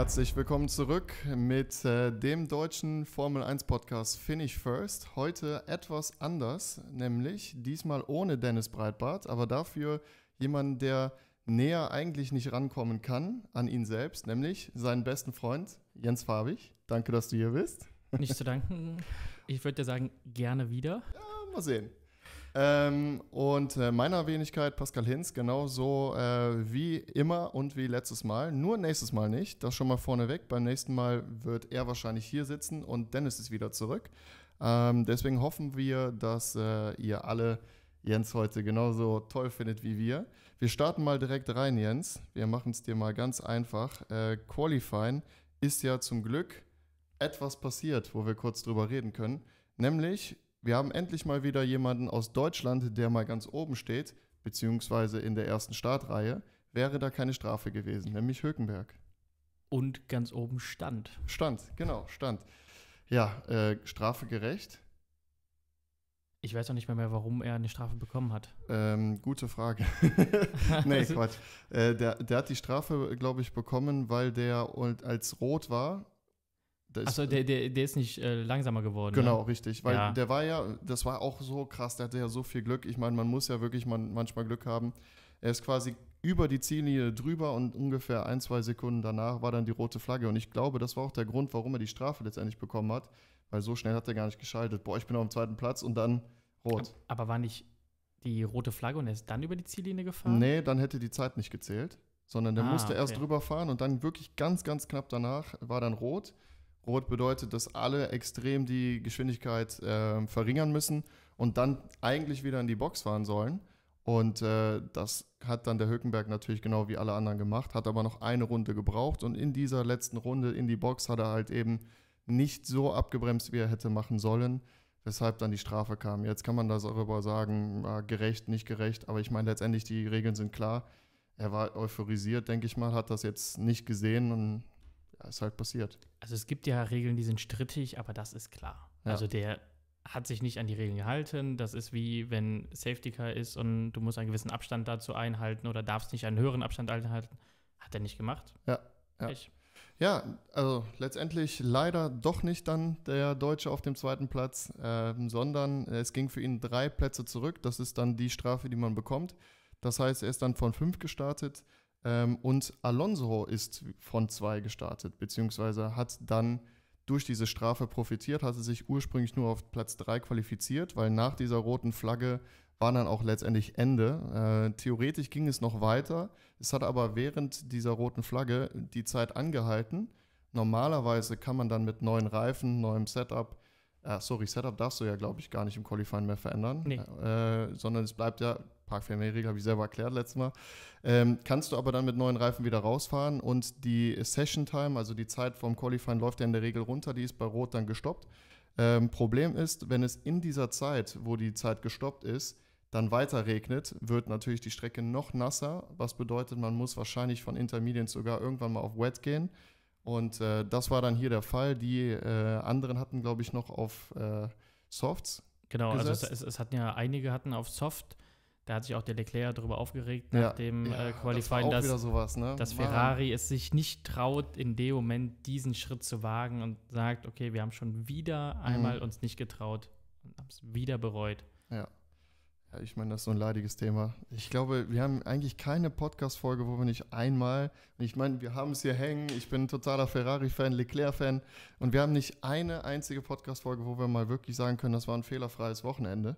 Herzlich willkommen zurück mit äh, dem deutschen Formel 1 Podcast Finish First. Heute etwas anders, nämlich diesmal ohne Dennis Breitbart, aber dafür jemand, der näher eigentlich nicht rankommen kann an ihn selbst, nämlich seinen besten Freund Jens Farbig. Danke, dass du hier bist. Nicht zu danken. Ich würde dir sagen, gerne wieder. Ja, mal sehen. Ähm, und äh, meiner Wenigkeit Pascal Hinz, genauso äh, wie immer und wie letztes Mal. Nur nächstes Mal nicht. Das schon mal vorneweg. Beim nächsten Mal wird er wahrscheinlich hier sitzen und Dennis ist wieder zurück. Ähm, deswegen hoffen wir, dass äh, ihr alle Jens heute genauso toll findet wie wir. Wir starten mal direkt rein, Jens. Wir machen es dir mal ganz einfach. Äh, Qualifying ist ja zum Glück etwas passiert, wo wir kurz drüber reden können. Nämlich wir haben endlich mal wieder jemanden aus Deutschland, der mal ganz oben steht, beziehungsweise in der ersten Startreihe, wäre da keine Strafe gewesen, nämlich Hökenberg. Und ganz oben stand. Stand, genau, stand. Ja, äh, Strafe gerecht. Ich weiß auch nicht mehr, mehr, warum er eine Strafe bekommen hat. Ähm, gute Frage. nee, Quatsch. Äh, der, der hat die Strafe, glaube ich, bekommen, weil der als rot war Achso, der, der, der ist nicht äh, langsamer geworden. Genau, ne? richtig. Weil ja. der war ja, das war auch so krass, der hatte ja so viel Glück. Ich meine, man muss ja wirklich man, manchmal Glück haben. Er ist quasi über die Ziellinie drüber und ungefähr ein, zwei Sekunden danach war dann die rote Flagge. Und ich glaube, das war auch der Grund, warum er die Strafe letztendlich bekommen hat. Weil so schnell hat er gar nicht geschaltet. Boah, ich bin auf dem zweiten Platz und dann rot. Aber war nicht die rote Flagge und er ist dann über die Ziellinie gefahren? Nee, dann hätte die Zeit nicht gezählt. Sondern der ah, musste okay. erst drüber fahren und dann wirklich ganz, ganz knapp danach war dann rot. Rot bedeutet, dass alle extrem die Geschwindigkeit äh, verringern müssen und dann eigentlich wieder in die Box fahren sollen. Und äh, das hat dann der Hülkenberg natürlich genau wie alle anderen gemacht, hat aber noch eine Runde gebraucht und in dieser letzten Runde in die Box hat er halt eben nicht so abgebremst, wie er hätte machen sollen, weshalb dann die Strafe kam. Jetzt kann man das darüber sagen, äh, gerecht, nicht gerecht, aber ich meine letztendlich die Regeln sind klar. Er war euphorisiert, denke ich mal, hat das jetzt nicht gesehen und ja, ist halt passiert. Also es gibt ja Regeln, die sind strittig, aber das ist klar. Ja. Also der hat sich nicht an die Regeln gehalten. Das ist wie wenn Safety Car ist und du musst einen gewissen Abstand dazu einhalten oder darfst nicht einen höheren Abstand einhalten. Hat er nicht gemacht. Ja. Ja. ja, also letztendlich leider doch nicht dann der Deutsche auf dem zweiten Platz, äh, sondern es ging für ihn drei Plätze zurück. Das ist dann die Strafe, die man bekommt. Das heißt, er ist dann von fünf gestartet ähm, und Alonso ist von zwei gestartet, beziehungsweise hat dann durch diese Strafe profitiert, hatte sich ursprünglich nur auf Platz 3 qualifiziert, weil nach dieser roten Flagge war dann auch letztendlich Ende. Äh, theoretisch ging es noch weiter. Es hat aber während dieser roten Flagge die Zeit angehalten. Normalerweise kann man dann mit neuen Reifen, neuem Setup, äh, sorry, Setup darfst du ja, glaube ich, gar nicht im Qualifying mehr verändern, nee. äh, sondern es bleibt ja Parkfernregel habe ich selber erklärt letztes Mal. Ähm, kannst du aber dann mit neuen Reifen wieder rausfahren und die Session Time, also die Zeit vom Qualifying, läuft ja in der Regel runter, die ist bei Rot dann gestoppt. Ähm, Problem ist, wenn es in dieser Zeit, wo die Zeit gestoppt ist, dann weiter regnet, wird natürlich die Strecke noch nasser, was bedeutet, man muss wahrscheinlich von Intermediate sogar irgendwann mal auf Wet gehen. Und äh, das war dann hier der Fall. Die äh, anderen hatten, glaube ich, noch auf äh, Softs. Genau, also gesetzt. also es, es, hatten ja einige hatten auf Soft da hat sich auch der Leclerc darüber aufgeregt nach dem ja, äh, Qualifying, das dass, sowas, ne? dass Ferrari es sich nicht traut, in dem Moment diesen Schritt zu wagen und sagt, okay, wir haben schon wieder mhm. einmal uns nicht getraut und haben es wieder bereut. Ja. Ja, ich meine, das ist so ein leidiges Thema. Ich glaube, wir haben eigentlich keine Podcast-Folge, wo wir nicht einmal, ich meine, wir haben es hier hängen, ich bin ein totaler Ferrari-Fan, Leclerc-Fan und wir haben nicht eine einzige Podcast-Folge, wo wir mal wirklich sagen können, das war ein fehlerfreies Wochenende.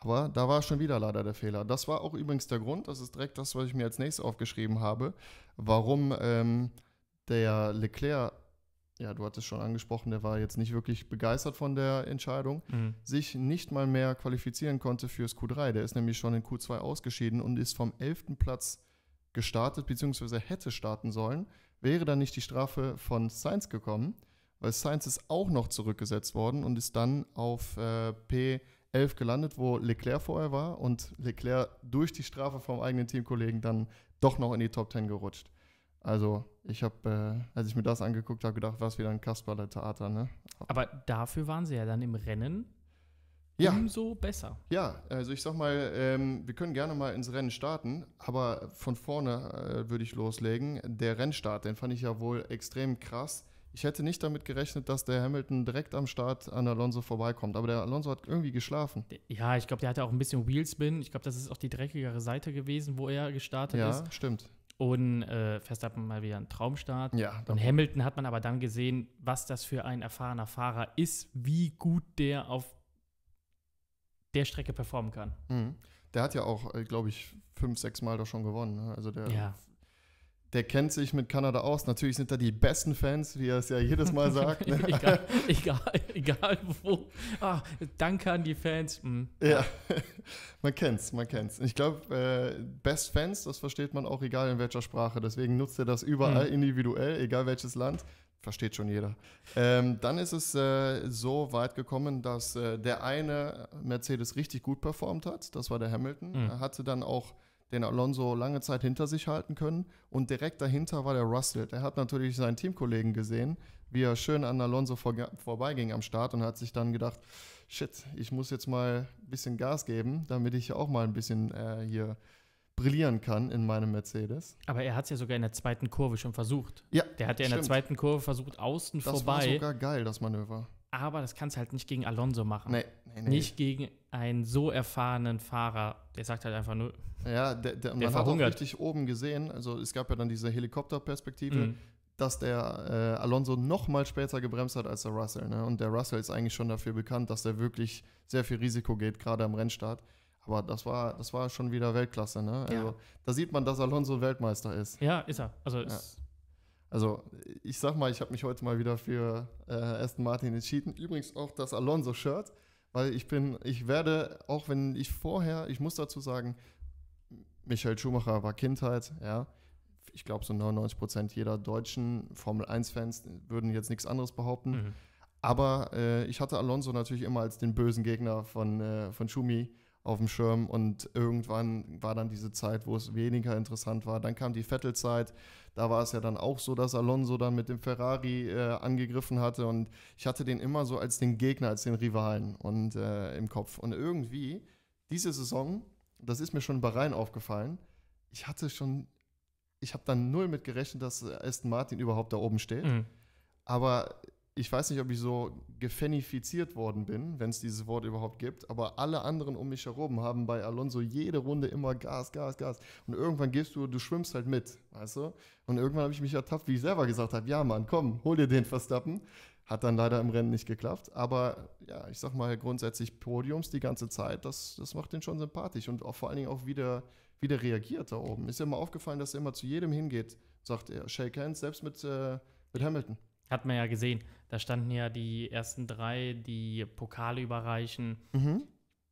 Aber da war schon wieder leider der Fehler. Das war auch übrigens der Grund, das ist direkt das, was ich mir als nächstes aufgeschrieben habe, warum ähm, der Leclerc, ja, du hattest schon angesprochen, der war jetzt nicht wirklich begeistert von der Entscheidung, mhm. sich nicht mal mehr qualifizieren konnte fürs Q3. Der ist nämlich schon in Q2 ausgeschieden und ist vom 11. Platz gestartet, beziehungsweise hätte starten sollen, wäre dann nicht die Strafe von Sainz gekommen, weil Sainz ist auch noch zurückgesetzt worden und ist dann auf äh, P 11 gelandet, wo Leclerc vorher war und Leclerc durch die Strafe vom eigenen Teamkollegen dann doch noch in die Top 10 gerutscht. Also ich habe, äh, als ich mir das angeguckt habe, gedacht, was wieder ein Kasperle-Theater, ne? Aber dafür waren sie ja dann im Rennen. Ja. umso besser. Ja, also ich sag mal, ähm, wir können gerne mal ins Rennen starten, aber von vorne äh, würde ich loslegen. Der Rennstart, den fand ich ja wohl extrem krass. Ich hätte nicht damit gerechnet, dass der Hamilton direkt am Start an Alonso vorbeikommt, aber der Alonso hat irgendwie geschlafen. Ja, ich glaube, der hatte auch ein bisschen Wheelspin. Ich glaube, das ist auch die dreckigere Seite gewesen, wo er gestartet Ja, ist. stimmt. Und äh, Verstappen mal wieder ein Traumstart. Ja, Und Hamilton hat man aber dann gesehen, was das für ein erfahrener Fahrer ist, wie gut der auf der Strecke performen kann. Mhm. Der hat ja auch, glaube ich, fünf, sechs Mal da schon gewonnen. Ne? Also der, Ja. Der kennt sich mit Kanada aus. Natürlich sind da die besten Fans, wie er es ja jedes Mal sagt. Ne? egal, egal, egal wo. Ah, danke an die Fans. Hm. Ja, man kennt's, man kennt's. Ich glaube, äh, Best Fans, das versteht man auch egal in welcher Sprache. Deswegen nutzt er das überall Mhm. individuell, egal welches Land. Versteht schon jeder. Ähm, dann ist es äh, so weit gekommen, dass äh, der eine Mercedes richtig gut performt hat. Das war der Hamilton. Mhm. Er hatte dann auch den Alonso lange Zeit hinter sich halten können. Und direkt dahinter war der Russell. Der hat natürlich seinen Teamkollegen gesehen, wie er schön an Alonso vorge- vorbeiging am Start und hat sich dann gedacht, shit, ich muss jetzt mal ein bisschen Gas geben, damit ich auch mal ein bisschen äh, hier brillieren kann in meinem Mercedes. Aber er hat es ja sogar in der zweiten Kurve schon versucht. Ja, Der hat ja in der zweiten Kurve versucht, außen Das war vorbei. sogar geil, das Manöver. Aber das kannst du halt nicht gegen Alonso machen. Nee, nee, nee. Nicht gegen einen so erfahrenen Fahrer. Der sagt halt einfach nur, Ja, der, der, man hat auch verhungert. richtig oben gesehen, also es gab ja dann diese Helikopterperspektive, mhm. dass der äh, Alonso noch mal später gebremst hat als der Russell. Ne? Und der Russell ist eigentlich schon dafür bekannt, dass der wirklich sehr viel Risiko geht, gerade am Rennstart. Aber das war, das war schon wieder Weltklasse. Ne? Also, Ja. Da sieht man, dass Alonso Weltmeister ist. ja, ist er. Also ist, Also ich sag mal, ich habe mich heute mal wieder für äh, Aston Martin entschieden. Übrigens auch das Alonso-Shirt, weil ich bin, ich werde, auch wenn ich vorher, ich muss dazu sagen, Michael Schumacher war Kindheit, ja. Ich glaube, so 99 Prozent jeder deutschen Formel-1-Fans würden jetzt nichts anderes behaupten. mhm. Aber äh, ich hatte Alonso natürlich immer als den bösen Gegner von, äh, von Schumi auf dem Schirm und irgendwann war dann diese Zeit, wo es weniger interessant war. Dann kam die Vettel-Zeit, da war es ja dann auch so, dass Alonso dann mit dem Ferrari äh, angegriffen hatte und ich hatte den immer so als den Gegner, als den Rivalen und äh, im Kopf. Und irgendwie, diese Saison, das ist mir schon bei Rhein aufgefallen, ich hatte schon, ich habe dann null mit gerechnet, dass Aston Martin überhaupt da oben steht. Mhm. Aber ich weiß nicht, ob ich so gefanifiziert worden bin, wenn es dieses Wort überhaupt gibt. Aber alle anderen um mich herum haben bei Alonso jede Runde immer Gas, Gas, Gas. Und irgendwann gehst du, du schwimmst halt mit, weißt du? Und irgendwann habe ich mich ertappt, wie ich selber gesagt habe, ja Mann, komm, hol dir den Verstappen. Hat dann leider im Rennen nicht geklappt. Aber ja, ich sag mal grundsätzlich Podiums die ganze Zeit, das, das macht den schon sympathisch. Und auch vor allen Dingen auch wieder, wie der reagiert da oben. Ist ja immer aufgefallen, dass er immer zu jedem hingeht, sagt er. Shake hands, selbst mit, äh, mit Hamilton. Hat man ja gesehen. Da standen ja die ersten drei, die Pokale überreichen. Mhm.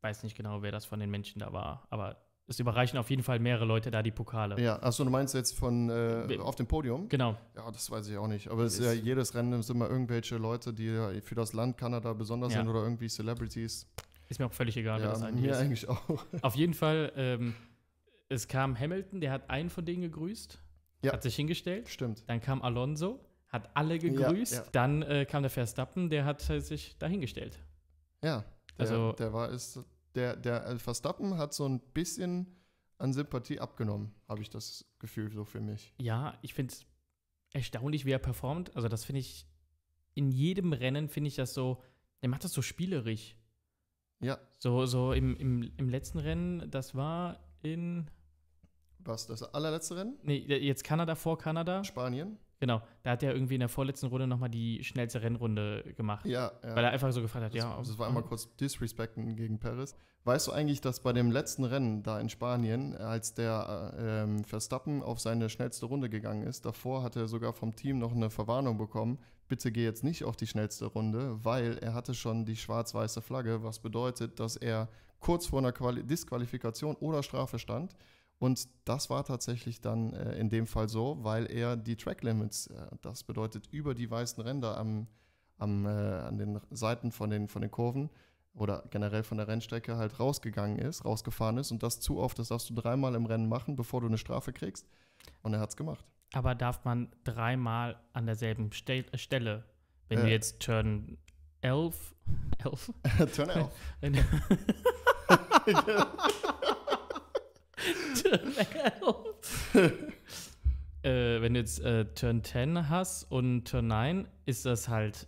Weiß nicht genau, wer das von den Menschen da war, aber es überreichen auf jeden Fall mehrere Leute da die Pokale. Ja, achso, du meinst jetzt von äh, We- auf dem Podium? Genau. Ja, das weiß ich auch nicht. Aber es ist ja jedes Rennen sind immer irgendwelche Leute, die für das Land Kanada besonders Ja. sind oder irgendwie Celebrities. Ist mir auch völlig egal, wer ja, das eigentlich mir ist. eigentlich auch. Auf jeden Fall, ähm, es kam Hamilton, der hat einen von denen gegrüßt, Ja. hat sich hingestellt. Stimmt. Dann kam Alonso, hat alle gegrüßt. ja. Dann äh, kam der Verstappen, der hat äh, sich dahingestellt. Ja. Der, Also- der war ist der der äh, Verstappen hat so ein bisschen an Sympathie abgenommen, habe ich das Gefühl so für mich. Ja, ich finde es erstaunlich, wie er performt. Also, das finde ich, in jedem Rennen finde ich das so, der macht das so spielerisch. Ja, So, so im, im, im letzten Rennen, das war in, was das allerletzte Rennen? nee, jetzt Kanada vor Kanada. Spanien? Genau, da hat er irgendwie in der vorletzten Runde nochmal die schnellste Rennrunde gemacht. Ja, ja. Weil er einfach so gefragt hat, Das, ja. das war einmal kurz Disrespecten gegen Paris. Weißt du eigentlich, dass bei dem letzten Rennen da in Spanien, als der äh, ähm, Verstappen auf seine schnellste Runde gegangen ist, davor hat er sogar vom Team noch eine Verwarnung bekommen, bitte geh jetzt nicht auf die schnellste Runde, weil er hatte schon die schwarz-weiße Flagge, was bedeutet, dass er kurz vor einer Quali Disqualifikation oder Strafe stand. Und das war tatsächlich dann äh, in dem Fall so, weil er die Track Limits, äh, das bedeutet über die weißen Ränder am, am, äh, an den Seiten von den, von den Kurven oder generell von der Rennstrecke halt rausgegangen ist, rausgefahren ist und das zu oft, das darfst du dreimal im Rennen machen, bevor du eine Strafe kriegst. Und er hat es gemacht. Aber darf man dreimal an derselben Ste Stelle, wenn du äh. jetzt Turn 11, 11? Turn 11. du jetzt äh, Turn 10 hast und Turn 9, ist das halt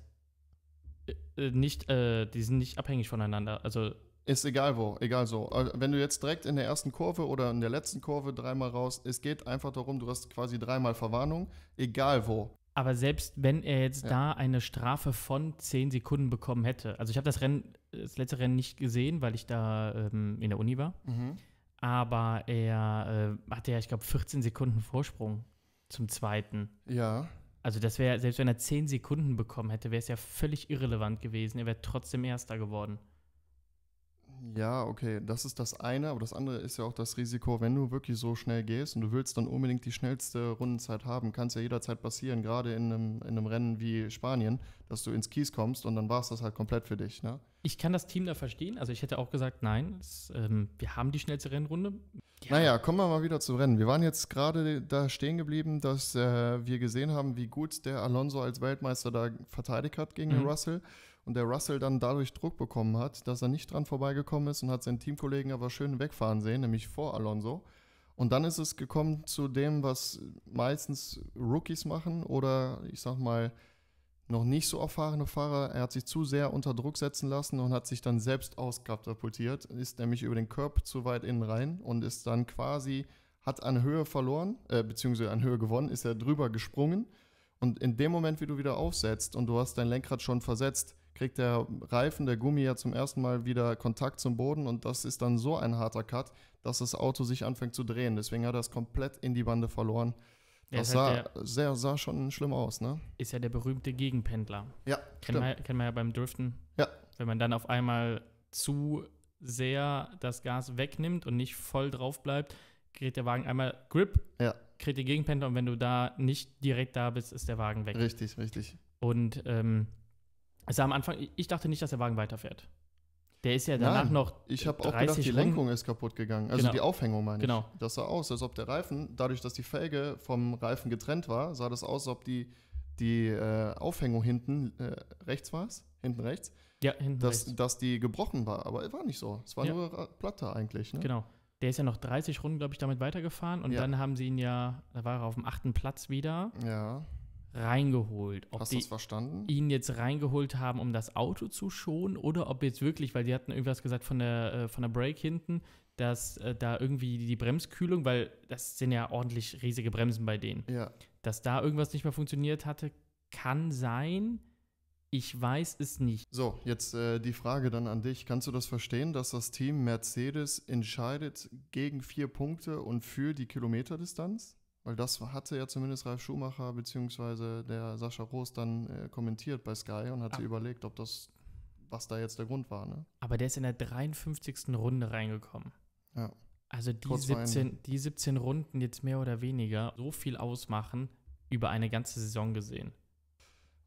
äh, nicht, äh, die sind nicht abhängig voneinander. Also Ist egal wo, egal so. Also, Wenn du jetzt direkt in der ersten Kurve oder in der letzten Kurve dreimal raus, es geht einfach darum, du hast quasi dreimal Verwarnung, egal wo. Aber selbst wenn er jetzt Ja. da eine Strafe von 10 Sekunden bekommen hätte, also ich habe das Rennen, das letzte Rennen nicht gesehen, weil ich da ähm, in der Uni war, aber er äh, hatte ja, ich glaube, 14 Sekunden Vorsprung zum zweiten. Ja, Also das wäre, selbst wenn er 10 Sekunden bekommen hätte, wäre es ja völlig irrelevant gewesen. Er wäre trotzdem Erster geworden. Ja, okay, das ist das eine, aber das andere ist ja auch das Risiko, wenn du wirklich so schnell gehst und du willst dann unbedingt die schnellste Rundenzeit haben, kann es ja jederzeit passieren, gerade in einem, in einem Rennen wie Spanien, dass du ins Kies kommst und dann war es das halt komplett für dich, ne? Ich kann das Team da verstehen. Also ich hätte auch gesagt, nein, es, ähm, wir haben die schnellste Rennrunde. Ja. Naja, kommen wir mal wieder zu Rennen. Wir waren jetzt gerade da stehen geblieben, dass äh, wir gesehen haben, wie gut der Alonso als Weltmeister da verteidigt hat gegen den Mhm. Russell. Und der Russell dann dadurch Druck bekommen hat, dass er nicht dran vorbeigekommen ist und hat seinen Teamkollegen aber schön wegfahren sehen, nämlich vor Alonso. Und dann ist es gekommen zu dem, was meistens Rookies machen oder ich sag mal noch nicht so erfahrene Fahrer. Er hat sich zu sehr unter Druck setzen lassen und hat sich dann selbst auskatapultiert, ist nämlich über den Curb zu weit innen rein und ist dann quasi, hat an Höhe verloren, äh, beziehungsweise an Höhe gewonnen, ist er drüber gesprungen. Und in dem Moment, wie du wieder aufsetzt und du hast dein Lenkrad schon versetzt, kriegt der Reifen, der Gummi ja zum ersten Mal wieder Kontakt zum Boden und das ist dann so ein harter Cut, dass das Auto sich anfängt zu drehen. Deswegen hat er es komplett in die Bande verloren. Das sah, halt der, sehr, sah schon schlimm aus, ne? ist ja der berühmte Gegenpendler. Ja, Kennen wir, kennen wir ja beim Driften. Ja. Wenn man dann auf einmal zu sehr das Gas wegnimmt und nicht voll drauf bleibt, kriegt der Wagen einmal Grip, Ja. kriegt die Gegenpendler und wenn du da nicht direkt da bist, ist der Wagen weg. Richtig, richtig. Und ähm, sah am Anfang, ich- dachte nicht, dass der Wagen weiterfährt. Der ist ja danach Nein, noch. Ich habe auch 30 gedacht, die Runden- Lenkung ist kaputt gegangen. Also Genau. die Aufhängung meine Genau. ich. Das sah aus, als ob der Reifen, dadurch, dass die Felge vom Reifen getrennt war, sah das aus, als ob die, die äh, Aufhängung hinten äh, rechts war es, hinten rechts, Ja, hinten dass, rechts. dass die gebrochen war. Aber es war nicht so. Es war Ja. nur Ra- Platte eigentlich. Ne? Genau. Der ist ja noch 30 Runden, glaube ich, damit weitergefahren und Ja. dann haben sie ihn ja, da war er auf dem achten Platz wieder, Ja, reingeholt. Ob hast du das verstanden? ihn jetzt reingeholt haben, um das Auto zu schonen oder ob jetzt wirklich, weil die hatten irgendwas gesagt von der, äh, von der Brake hinten, dass äh, da irgendwie die Bremskühlung, weil das sind ja ordentlich riesige Bremsen bei denen, Ja. dass da irgendwas nicht mehr funktioniert hatte, kann sein. Ich weiß es nicht. So, jetzt äh, die Frage dann an dich. Kannst du das verstehen, dass das Team Mercedes entscheidet gegen vier Punkte und für die Kilometerdistanz? Weil das hatte ja zumindest Ralf Schumacher bzw. der Sascha Roos dann äh, kommentiert bei Sky und hatte Ah. überlegt, ob das, was da jetzt der Grund war. Ne? Aber der ist in der 53. Runde reingekommen. Ja. Also die Kurz vor 17, die 17 Runden jetzt mehr oder weniger so viel ausmachen über eine ganze Saison gesehen.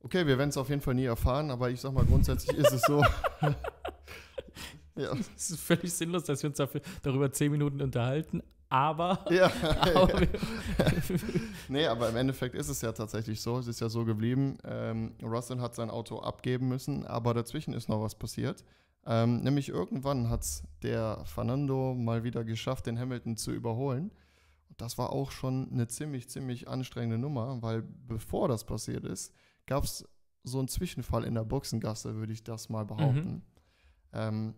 Okay, wir werden es auf jeden Fall nie erfahren, aber ich sag mal, grundsätzlich ist es so. ja. Es ist völlig sinnlos, dass wir uns dafür, darüber 10 Minuten unterhalten, aber. ja. aber Nee, aber im Endeffekt ist es ja tatsächlich so. Es ist ja so geblieben. Ähm, Russell hat sein Auto abgeben müssen, aber dazwischen ist noch was passiert. Ähm, nämlich irgendwann hat es der Fernando mal wieder geschafft, den Hamilton zu überholen. Und das war auch schon eine ziemlich, ziemlich anstrengende Nummer, weil bevor das passiert ist, gab es so einen Zwischenfall in der Boxengasse, würde ich das mal behaupten. Ähm,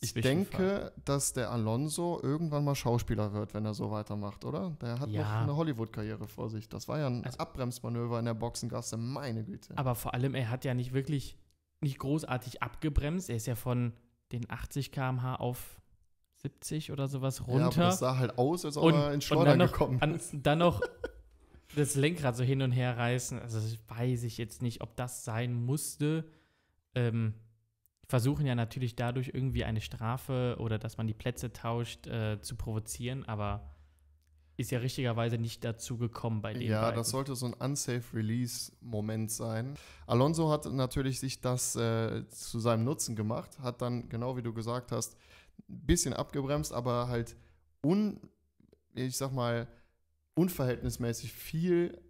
ich denke, dass der Alonso irgendwann mal Schauspieler wird, wenn er so weitermacht, oder? Der hat noch Ja. eine Hollywood-Karriere vor sich. Das war ja ein Also- Abbremsmanöver in der Boxengasse, meine Güte. aber vor allem, er hat ja nicht wirklich, nicht großartig abgebremst. Er ist ja von den 80 km/h auf 70 oder sowas Ja, runter. aber das sah halt aus, als ob und, er ins und Schleudern noch, gekommen ist. dann noch das Lenkrad so hin und her reißen. Also das weiß ich jetzt nicht, ob das sein musste. Ähm, versuchen ja natürlich dadurch irgendwie eine Strafe oder dass man die Plätze tauscht äh, zu provozieren, aber ist ja richtigerweise nicht dazu gekommen bei den Ja, beiden. das sollte so ein unsafe Release-Moment sein. Alonso hat natürlich sich das äh, zu seinem Nutzen gemacht, hat dann, genau wie du gesagt hast, ein bisschen abgebremst, aber halt un, ich sag mal, unverhältnismäßig viel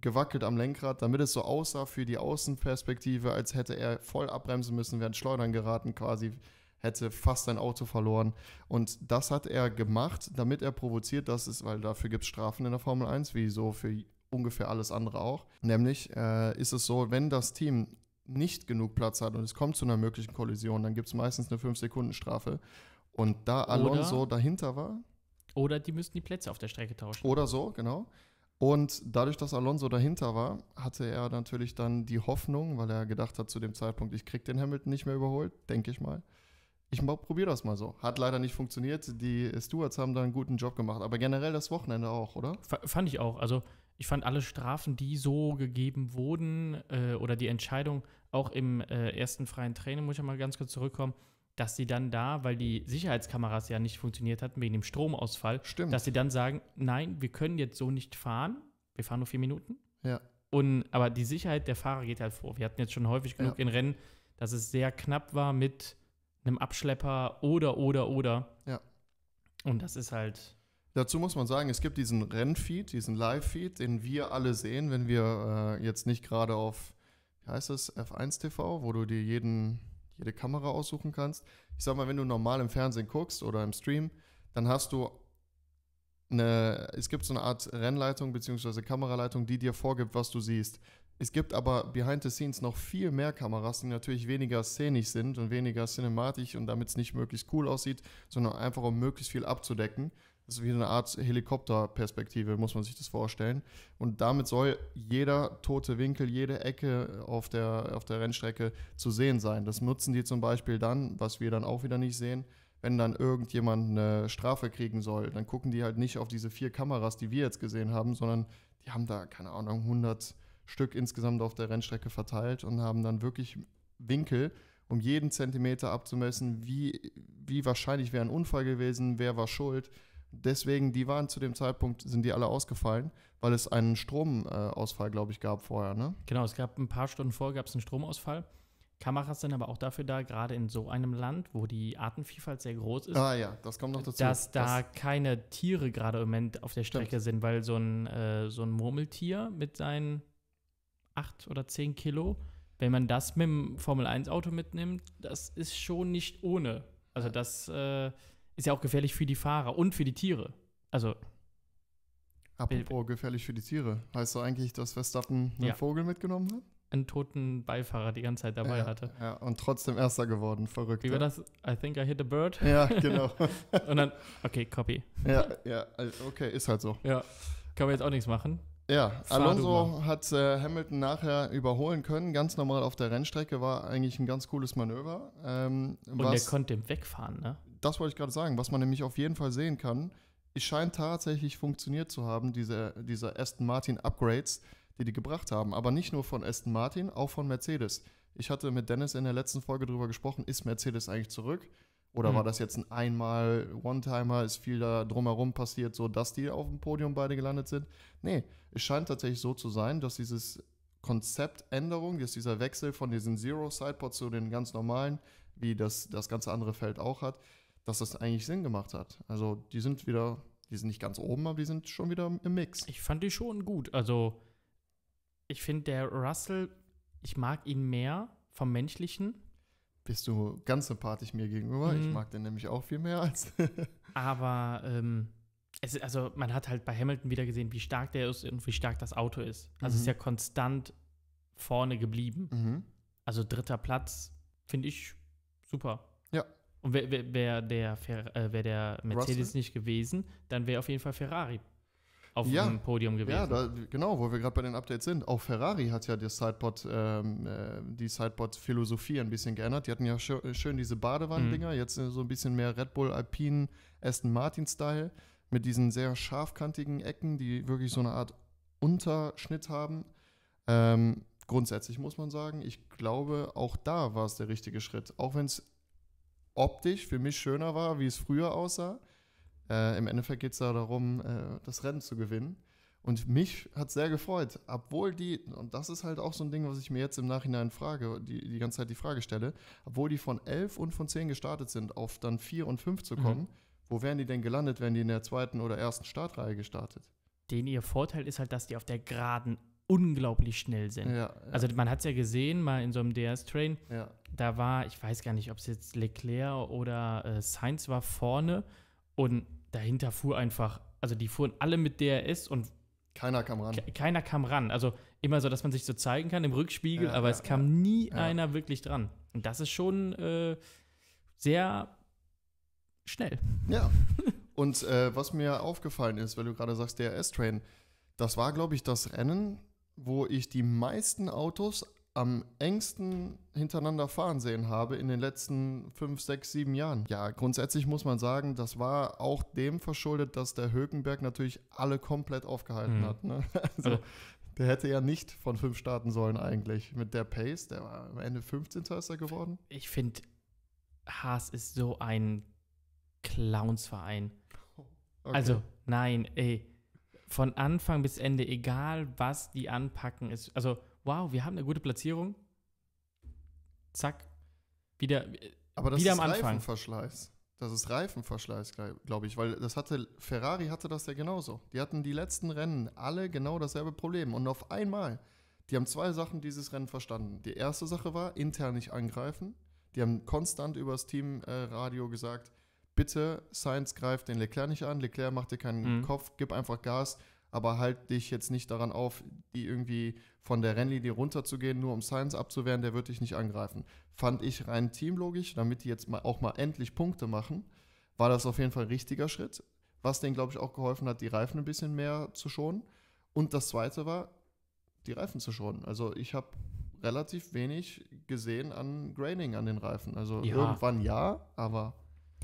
gewackelt am Lenkrad, damit es so aussah für die Außenperspektive, als hätte er voll abbremsen müssen, während Schleudern geraten quasi, hätte fast sein Auto verloren. Und das hat er gemacht, damit er provoziert, dass es, weil dafür gibt es Strafen in der Formel 1, wie so für ungefähr alles andere auch. Nämlich äh, ist es so, wenn das Team nicht genug Platz hat und es kommt zu einer möglichen Kollision, dann gibt es meistens eine 5-Sekunden-Strafe. Und da Alonso oder, dahinter war. Oder die müssten die Plätze auf der Strecke tauschen. Oder so, genau. Und dadurch, dass Alonso dahinter war, hatte er natürlich dann die Hoffnung, weil er gedacht hat zu dem Zeitpunkt, ich krieg den Hamilton nicht mehr überholt, denke ich mal. Ich probiere das mal so. Hat leider nicht funktioniert. Die Stewards haben da einen guten Job gemacht. Aber generell das Wochenende auch, oder? F fand ich auch. Also ich fand alle Strafen, die so gegeben wurden, äh, oder die Entscheidung auch im äh, ersten freien Training, muss ich mal ganz kurz zurückkommen, dass sie dann da, weil die Sicherheitskameras ja nicht funktioniert hatten wegen dem Stromausfall, Stimmt. dass sie dann sagen, nein, wir können jetzt so nicht fahren. Wir fahren nur vier Minuten. Ja. Und aber die Sicherheit der Fahrer geht halt vor. Wir hatten jetzt schon häufig genug ja. in Rennen, dass es sehr knapp war mit einem Abschlepper oder oder oder. Ja. Und das ist halt. Dazu muss man sagen, es gibt diesen Rennfeed, diesen Live-Feed, den wir alle sehen, wenn wir äh, jetzt nicht gerade auf, wie heißt es, F1 TV, wo du dir jeden jede Kamera aussuchen kannst. Ich sag mal, wenn du normal im Fernsehen guckst oder im Stream, dann hast du eine, es gibt so eine Art Rennleitung bzw. Kameraleitung, die dir vorgibt, was du siehst. Es gibt aber behind the scenes noch viel mehr Kameras, die natürlich weniger szenisch sind und weniger cinematisch und damit es nicht möglichst cool aussieht, sondern einfach um möglichst viel abzudecken. Das ist wie eine Art Helikopterperspektive, muss man sich das vorstellen. Und damit soll jeder tote Winkel, jede Ecke auf der, auf der Rennstrecke zu sehen sein. Das nutzen die zum Beispiel dann, was wir dann auch wieder nicht sehen, wenn dann irgendjemand eine Strafe kriegen soll. Dann gucken die halt nicht auf diese vier Kameras, die wir jetzt gesehen haben, sondern die haben da, keine Ahnung, 100 Stück insgesamt auf der Rennstrecke verteilt und haben dann wirklich Winkel, um jeden Zentimeter abzumessen, wie, wie wahrscheinlich wäre ein Unfall gewesen, wer war schuld Deswegen, die waren zu dem Zeitpunkt, sind die alle ausgefallen, weil es einen Stromausfall, glaube ich, gab vorher, ne? Genau, es gab ein paar Stunden vorher gab es einen Stromausfall. Kameras sind aber auch dafür da, gerade in so einem Land, wo die Artenvielfalt sehr groß ist. Ah ja, das kommt noch dazu. Dass da das keine Tiere gerade im Moment auf der Strecke stimmt. sind, weil so ein, äh, so ein Murmeltier mit seinen acht oder zehn Kilo, wenn man das mit dem Formel-1-Auto mitnimmt, das ist schon nicht ohne. Also das äh, ist ja auch gefährlich für die Fahrer und für die Tiere. Also. Apropos gefährlich für die Tiere. Heißt du eigentlich, dass Verstappen einen ja. Vogel mitgenommen hat? Einen toten Beifahrer die ganze Zeit dabei ja, hatte. Ja, und trotzdem Erster geworden. Verrückt. Wie war das? I think I hit a bird. Ja, genau. und dann, okay, copy. Ja, ja, okay, ist halt so. Ja, kann man jetzt auch nichts machen. Ja, Alonso hat äh, Hamilton nachher überholen können. Ganz normal auf der Rennstrecke war eigentlich ein ganz cooles Manöver. Ähm, und er konnte wegfahren, ne? Das wollte ich gerade sagen. Was man nämlich auf jeden Fall sehen kann, es scheint tatsächlich funktioniert zu haben, diese, diese Aston Martin Upgrades, die die gebracht haben. Aber nicht nur von Aston Martin, auch von Mercedes. Ich hatte mit Dennis in der letzten Folge darüber gesprochen, ist Mercedes eigentlich zurück? Oder hm. war das jetzt ein einmal One-Timer, ist viel da drumherum passiert, so dass die auf dem Podium beide gelandet sind? Nee, es scheint tatsächlich so zu sein, dass dieses Konzeptänderung, dass dieser Wechsel von diesen Zero-Sidepods zu den ganz normalen, wie das das ganze andere Feld auch hat, dass das eigentlich Sinn gemacht hat. Also die sind wieder, die sind nicht ganz oben, aber die sind schon wieder im Mix. Ich fand die schon gut. Also ich finde der Russell, ich mag ihn mehr vom Menschlichen. Bist du ganz sympathisch mir gegenüber? Mhm. Ich mag den nämlich auch viel mehr als. aber ähm, es, also man hat halt bei Hamilton wieder gesehen, wie stark der ist und wie stark das Auto ist. Also mhm. ist ja konstant vorne geblieben. Mhm. Also dritter Platz finde ich super. Und wäre wär, der, äh, wär der Mercedes Russell? nicht gewesen, dann wäre auf jeden Fall Ferrari auf ja, dem Podium gewesen. Ja, da, genau, wo wir gerade bei den Updates sind. Auch Ferrari hat ja das Sidepod, ähm, äh, die Sidepod-Philosophie ein bisschen geändert. Die hatten ja schön, schön diese Badewannendinger, mhm. jetzt so ein bisschen mehr Red Bull Alpine Aston Martin-Style mit diesen sehr scharfkantigen Ecken, die wirklich so eine Art Unterschnitt haben. Ähm, grundsätzlich muss man sagen, ich glaube, auch da war es der richtige Schritt. Auch wenn es optisch für mich schöner war, wie es früher aussah. Äh, Im Endeffekt geht es da darum, äh, das Rennen zu gewinnen. Und mich hat sehr gefreut, obwohl die, und das ist halt auch so ein Ding, was ich mir jetzt im Nachhinein frage, die, die ganze Zeit die Frage stelle, obwohl die von 11 und von 10 gestartet sind, auf dann 4 und 5 zu kommen, mhm. wo wären die denn gelandet, wenn die in der zweiten oder ersten Startreihe gestartet? Den ihr Vorteil ist halt, dass die auf der Geraden unglaublich schnell sind. Ja, ja, Also man hat es ja gesehen, mal in so einem DS-Train, ja. da war, ich weiß gar nicht, ob es jetzt Leclerc oder äh, Sainz war vorne und dahinter fuhr einfach, also die fuhren alle mit DRS und Keiner kam ran. ke- keiner kam ran. Also immer so, dass man sich so zeigen kann im Rückspiegel, aber es kam nie einer wirklich dran. Und das ist schon äh, sehr schnell. Ja. Und äh, was mir aufgefallen ist, weil du gerade sagst, DRS-Train, das war, glaube ich, das Rennen, wo ich die meisten Autos am engsten hintereinander fahren sehen habe in den letzten fünf, sechs, sieben Jahren. Ja, grundsätzlich muss man sagen, das war auch dem verschuldet, dass der Hökenberg natürlich alle komplett aufgehalten Mhm. hat. Ne? Also, Also- der hätte ja nicht von fünf starten sollen eigentlich. Mit der Pace, der war am Ende 15. ist er geworden. Ich finde, Haas ist so ein Clownsverein. Okay. Also, nein, ey. Von Anfang bis Ende, egal was die anpacken, ist. Also, wow, wir haben eine gute Platzierung. Zack. Wieder. Aber das Wieder ist am Anfang. Reifenverschleiß. Das ist Reifenverschleiß, glaube ich, weil das hatte, Ferrari hatte das ja genauso. Die hatten die letzten Rennen alle genau dasselbe Problem. Und auf einmal, die haben zwei Sachen dieses Rennen verstanden. Die erste Sache war, intern nicht angreifen. Die haben konstant übers Teamradio gesagt, bitte, Sainz greift den Leclerc nicht an, Leclerc macht dir keinen Mhm. Kopf, gib einfach Gas, aber halt dich jetzt nicht daran auf, die irgendwie von der Rennlinie runterzugehen, nur um Sainz abzuwehren, der wird dich nicht angreifen. Fand ich rein teamlogisch, damit die jetzt mal auch mal endlich Punkte machen, war das auf jeden Fall ein richtiger Schritt, was denen, glaube ich, auch geholfen hat, die Reifen ein bisschen mehr zu schonen. Und das zweite war, die Reifen zu schonen. Also ich habe relativ wenig gesehen an Graining an den Reifen. Also Ja. irgendwann ja, aber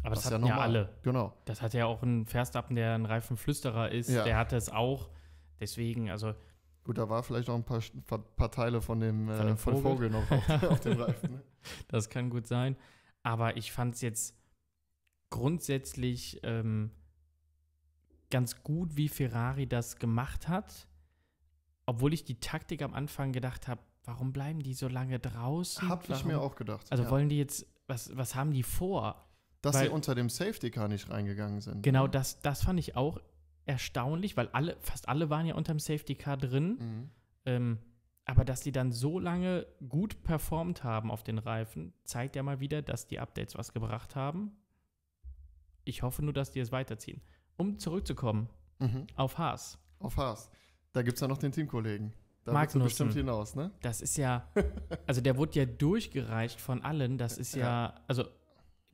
Aber das, ja hatten ja normal. alle. genau. Das hat ja auch ein Verstappen, der ein Reifenflüsterer ist. Ja. Der hatte es auch. Deswegen, also, Gut, da war vielleicht auch ein paar, paar, Teile von dem, Von äh, dem von Vogel. Vogel noch auf, auf dem Reifen. Ne? das kann gut sein. Aber ich fand es jetzt grundsätzlich ähm, ganz gut, wie Ferrari das gemacht hat. Obwohl ich die Taktik am Anfang gedacht habe, warum bleiben die so lange draußen? Hab ich warum, mir auch gedacht. Also ja. wollen die jetzt, was, was haben die vor? Dass weil- sie unter dem Safety Car nicht reingegangen sind. Genau, das, das fand ich auch erstaunlich, weil alle, fast alle waren ja unterm Safety Car drin. Mhm. Ähm, aber dass die dann so lange gut performt haben auf den Reifen, zeigt ja mal wieder, dass die Updates was gebracht haben. Ich hoffe nur, dass die es weiterziehen. Um zurückzukommen Mhm. auf Haas. Auf Haas. Da gibt es ja noch den Teamkollegen. Da Magnussen. bestimmt hinaus, ne? Das ist ja, also der wurde ja durchgereicht von allen. Das ist ja, also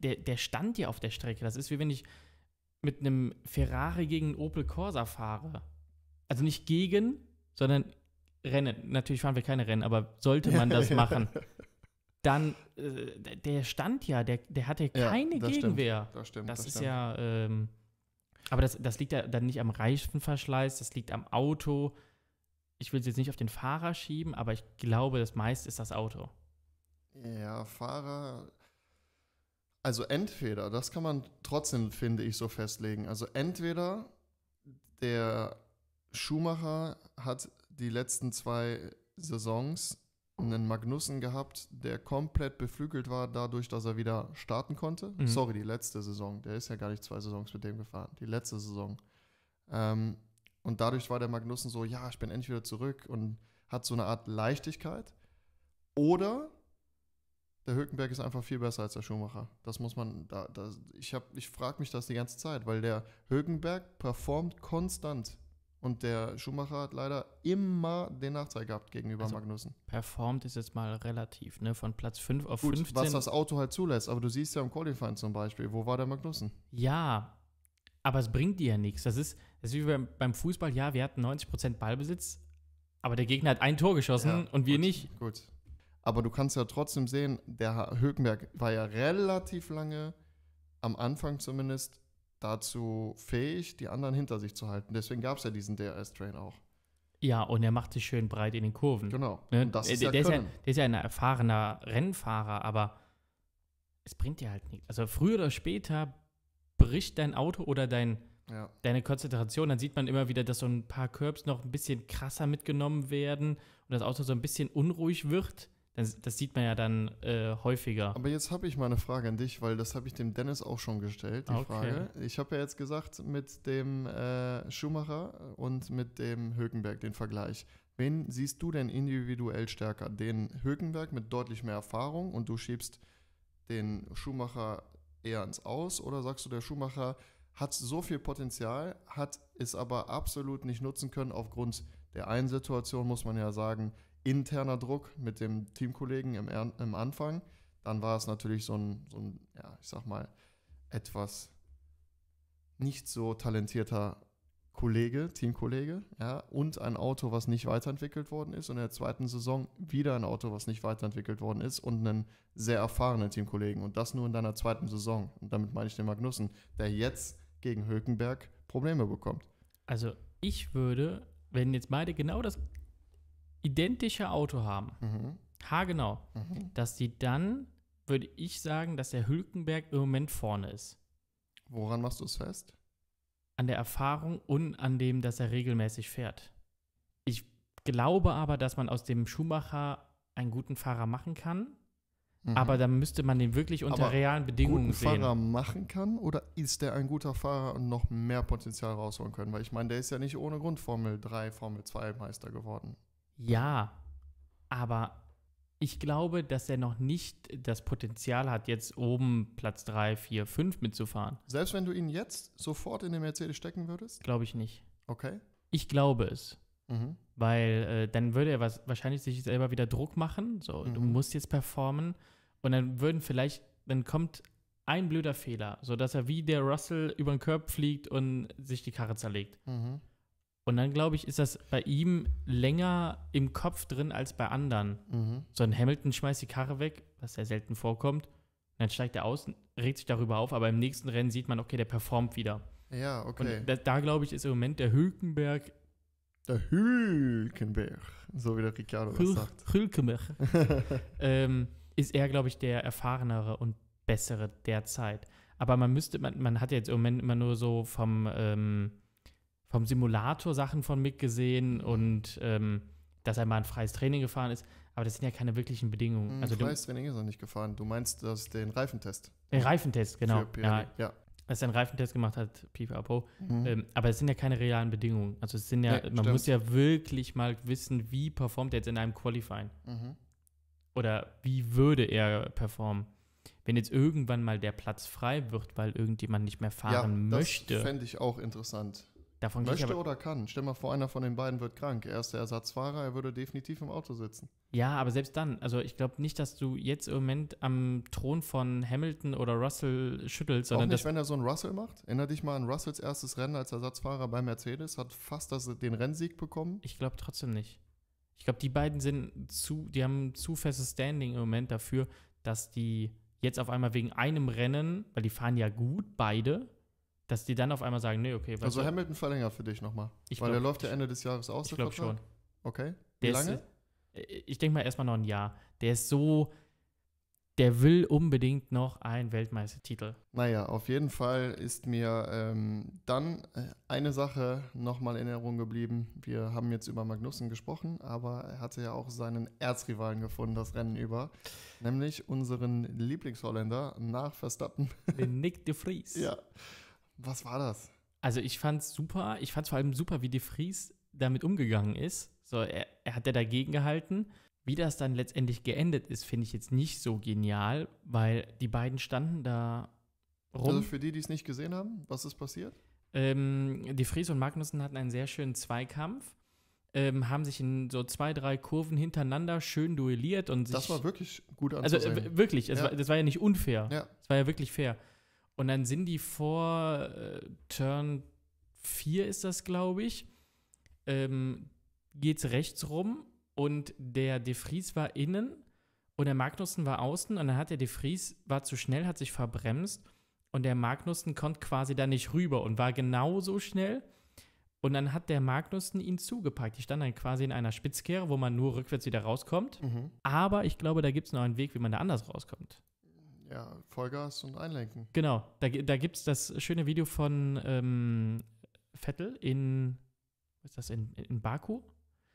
der, der stand ja auf der Strecke. Das ist wie wenn ich mit einem Ferrari gegen einen Opel Corsa fahre. Also nicht gegen, sondern Rennen. Natürlich fahren wir keine Rennen, aber sollte man das machen, dann, äh, der- stand ja, der, der hatte Ja, keine das stimmt. Gegenwehr. Das stimmt. Das, ist stimmt. ja, ähm, aber das, das liegt ja dann nicht am Reifenverschleiß, das liegt am Auto. Ich will es jetzt nicht auf den Fahrer schieben, aber ich glaube, das meiste ist das Auto. Ja, Fahrer. Also entweder, das kann man trotzdem, finde ich, so festlegen. Also entweder der Schumacher hat die letzten zwei Saisons einen Magnussen gehabt, der komplett beflügelt war dadurch, dass er wieder starten konnte. Mhm. Sorry, die letzte Saison. Der ist ja gar nicht zwei Saisons mit dem gefahren. Die letzte Saison. Ähm, und dadurch war der Magnussen so, ja, ich bin endlich wieder zurück und hat so eine Art Leichtigkeit. Oder der Hülkenberg ist einfach viel besser als der Schumacher. Das muss man, da, da, ich, hab- ich frage mich das die ganze Zeit, weil der Hülkenberg performt konstant. Und der Schumacher hat leider immer den Nachteil gehabt gegenüber Also, Magnussen. Performt ist jetzt mal relativ, ne? Von Platz 5 auf Gut, 15. was das Auto halt zulässt, aber du siehst ja im Qualifying zum Beispiel, wo war der Magnussen? Ja, aber es bringt dir ja nichts. Das ist, das ist wie beim, beim Fußball, ja, wir hatten 90% Ballbesitz, aber der Gegner hat ein Tor geschossen Ja, und wir gut, nicht. Gut. Aber du kannst ja trotzdem sehen, der Hülkenberg war ja relativ lange, am Anfang zumindest, dazu fähig, die anderen hinter sich zu halten. Deswegen gab es ja diesen DRS-Train auch. Ja, und er macht sich schön breit in den Kurven. Genau. Ne? Das der, ist der, ja der, ist ja, der ist ja ein erfahrener Rennfahrer, aber es bringt dir halt nichts. Also früher oder später bricht dein Auto oder dein, Ja. deine Konzentration, dann sieht man immer wieder, dass so ein paar Curbs noch ein bisschen krasser mitgenommen werden und das Auto so ein bisschen unruhig wird. Das, das sieht man ja dann äh, häufiger. Aber jetzt habe ich mal eine Frage an dich, weil das habe ich dem Dennis auch schon gestellt, die Okay. Frage. Ich habe ja jetzt gesagt, mit dem äh, Schumacher und mit dem Hülkenberg den Vergleich. Wen siehst du denn individuell stärker? Den Hülkenberg mit deutlich mehr Erfahrung und du schiebst den Schumacher eher ins Aus oder sagst du, der Schumacher hat so viel Potenzial, hat es aber absolut nicht nutzen können aufgrund der einen Situation, muss man ja sagen, interner Druck mit dem Teamkollegen im, im Anfang. Dann war es natürlich so ein, so ein, ja, ich sag mal, etwas nicht so talentierter Kollege, Teamkollege, ja, und ein Auto, was nicht weiterentwickelt worden ist. Und in der zweiten Saison wieder ein Auto, was nicht weiterentwickelt worden ist und einen sehr erfahrenen Teamkollegen. Und das nur in deiner zweiten Saison. Und damit meine ich den Magnussen, der jetzt gegen Hülkenberg Probleme bekommt. Also ich würde, wenn jetzt beide genau das identische Auto haben, mhm. haargenau, mhm. dass die dann, würde ich sagen, dass der Hülkenberg im Moment vorne ist. Woran machst du es fest? An der Erfahrung und an dem, dass er regelmäßig fährt. Ich glaube aber, dass man aus dem Schumacher einen guten Fahrer machen kann. Mhm. Aber dann müsste man den wirklich unter aber realen Bedingungen guten sehen. Fahrer machen kann oder ist der ein guter Fahrer und noch mehr Potenzial rausholen können? Weil ich meine, der ist ja nicht ohne Grund Formel 3, Formel 2 Meister geworden. Ja, aber ich glaube, dass er noch nicht das Potenzial hat, jetzt oben Platz 3, 4, 5 mitzufahren. Selbst wenn du ihn jetzt sofort in den Mercedes stecken würdest? Glaube ich nicht. Okay. Ich glaube es. Mhm. Weil äh, dann würde er was, wahrscheinlich sich selber wieder Druck machen. So, mhm. du musst jetzt performen. Und dann würden vielleicht, dann kommt ein blöder Fehler, sodass er wie der Russell über den Körper fliegt und sich die Karre zerlegt. Mhm. Und dann, glaube ich, ist das bei ihm länger im Kopf drin als bei anderen. Mhm. So ein Hamilton schmeißt die Karre weg, was sehr selten vorkommt. Dann steigt er aus, regt sich darüber auf, aber im nächsten Rennen sieht man, okay, der performt wieder. Ja, okay. Und da, da glaube ich, ist im Moment der Hülkenberg. Der Hülkenberg, so wie der Ricciardo Hül das sagt. Hülkenberg. ähm, ist er, glaube ich, der erfahrenere und bessere derzeit. Aber man müsste, man, man hat jetzt im Moment immer nur so vom ähm, vom Simulator Sachen von Mick gesehen und ähm, dass er mal ein freies Training gefahren ist. Aber das sind ja keine wirklichen Bedingungen. Ein also freies Training ist er nicht gefahren. Du meinst das den Reifentest? Den Reifentest, genau. Ja, ja. Dass er einen Reifentest gemacht hat, Pipapo. Mhm. Ähm, aber es sind ja keine realen Bedingungen. Also es sind ja, nee, man stimmt. muss ja wirklich mal wissen, wie performt er jetzt in einem Qualifying. Mhm. Oder wie würde er performen wenn jetzt irgendwann mal der Platz frei wird, weil irgendjemand nicht mehr fahren ja, möchte. Das fände ich auch interessant. Davon Möchte oder kann. Stell mal vor, einer von den beiden wird krank. Er ist der Ersatzfahrer, er würde definitiv im Auto sitzen. Ja, aber selbst dann, also ich glaube nicht, dass du jetzt im Moment am Thron von Hamilton oder Russell schüttelst, sondern. Auch nicht, wenn er so einen Russell macht. Erinner dich mal an Russells erstes Rennen als Ersatzfahrer bei Mercedes, hat fast das, den Rennsieg bekommen. Ich glaube trotzdem nicht. Ich glaube, die beiden sind zu, die haben zu festes Standing im Moment dafür, dass die jetzt auf einmal wegen einem Rennen, weil die fahren ja gut, beide, dass die dann auf einmal sagen, nee, okay. Also Hamilton verlängert für dich nochmal. Ich Weil glaub, der läuft ja Ende des Jahres aus. Ich glaube schon. Okay. Wie der lange? Ist, äh, ich denke mal erstmal noch ein Jahr. Der ist so, der will unbedingt noch einen Weltmeistertitel. Naja, auf jeden Fall ist mir ähm, dann äh, eine Sache nochmal in Erinnerung geblieben. Wir haben jetzt über Magnussen gesprochen, aber er hatte ja auch seinen Erzrivalen gefunden, das Rennen über. Nämlich unseren Lieblingsholländer nach Verstappen. Den Nick de Vries. ja. Was war das? Also ich fand es super. Ich fand es vor allem super, wie De Vries damit umgegangen ist. So, er, er hat ja dagegen gehalten. Wie das dann letztendlich geendet ist, finde ich jetzt nicht so genial, weil die beiden standen da rum. Also für die, die es nicht gesehen haben, was ist passiert? Ähm, die Vries und Magnussen hatten einen sehr schönen Zweikampf. Ähm, haben sich in so zwei, drei Kurven hintereinander schön duelliert und sich. Das war wirklich gut anzusehen. Also äh, wirklich, ja. war, das war ja nicht unfair. Ja. Das war ja wirklich fair. Und dann sind die vor äh, Turn 4 ist das, glaube ich, ähm, geht es rechts rum und der De Vries war innen und der Magnussen war außen und dann hat der De Vries, war zu schnell, hat sich verbremst und der Magnussen konnte quasi da nicht rüber und war genauso schnell. Und dann hat der Magnussen ihn zugepackt. Die stand dann quasi in einer Spitzkehre, wo man nur rückwärts wieder rauskommt. Mhm. Aber ich glaube, da gibt es noch einen Weg, wie man da anders rauskommt. Ja, Vollgas und Einlenken. Genau, da, da gibt es das schöne Video von ähm, Vettel in, was ist das, in, in Baku?